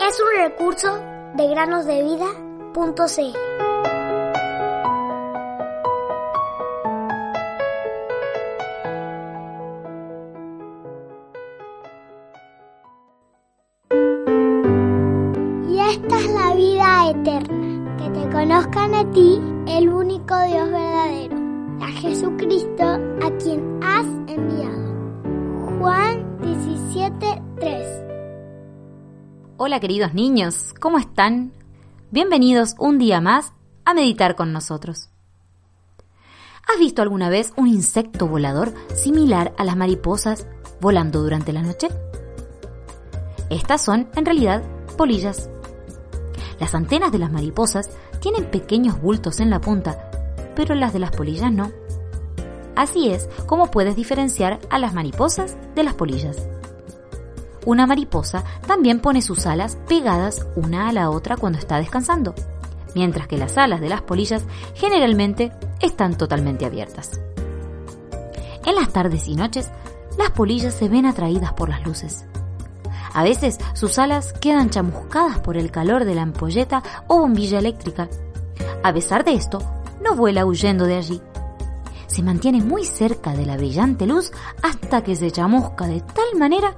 Es un recurso de granosdevida.cl. Y esta es la vida eterna, que te conozcan a ti, el único Dios verdadero, a Jesucristo a quien has enviado. Juan 17:3 Hola queridos niños, ¿cómo están? Bienvenidos un día más a meditar con nosotros. ¿Has visto alguna vez un insecto volador similar a las mariposas volando durante la noche? Estas son, en realidad, polillas. Las antenas de las mariposas tienen pequeños bultos en la punta, pero las de las polillas no. Así es como puedes diferenciar a las mariposas de las polillas. Una mariposa también pone sus alas pegadas una a la otra cuando está descansando, mientras que las alas de las polillas generalmente están totalmente abiertas. En las tardes y noches, las polillas se ven atraídas por las luces. A veces sus alas quedan chamuscadas por el calor de la ampolleta o bombilla eléctrica. A pesar de esto, no vuela huyendo de allí. Se mantiene muy cerca de la brillante luz hasta que se chamusca de tal manera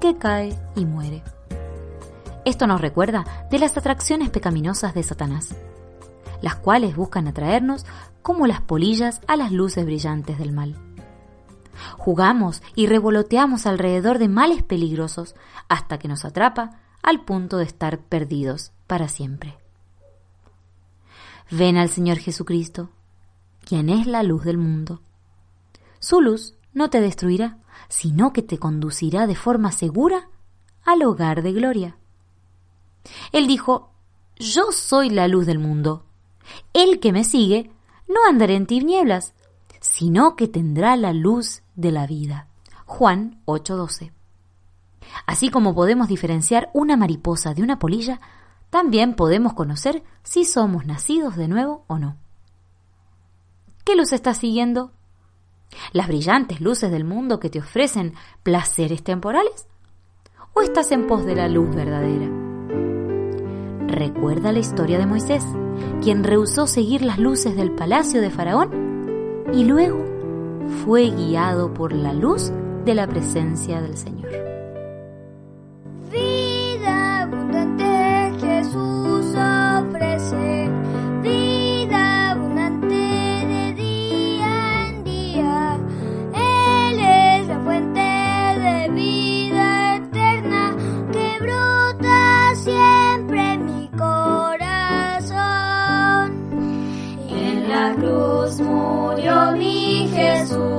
que cae y muere. Esto nos recuerda de las atracciones pecaminosas de Satanás, las cuales buscan atraernos como las polillas a las luces brillantes del mal. Jugamos y revoloteamos alrededor de males peligrosos hasta que nos atrapa al punto de estar perdidos para siempre. Ven al Señor Jesucristo, quien es la luz del mundo. Su luz no te destruirá, sino que te conducirá de forma segura al hogar de gloria. Él dijo, Yo soy la luz del mundo. El que me sigue no andará en tinieblas, sino que tendrá la luz de la vida. Juan 8:12. Así como podemos diferenciar una mariposa de una polilla, también podemos conocer si somos nacidos de nuevo o no. ¿Qué luz estás siguiendo? ¿Las brillantes luces del mundo que te ofrecen placeres temporales? ¿O estás en pos de la luz verdadera? Recuerda la historia de Moisés, quien rehusó seguir las luces del palacio de Faraón y luego fue guiado por la luz de la presencia del Señor. Murió mi Jesús.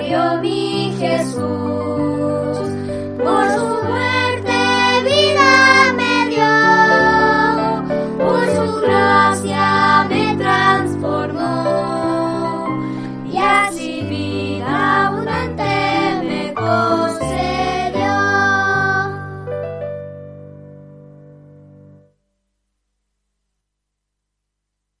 yo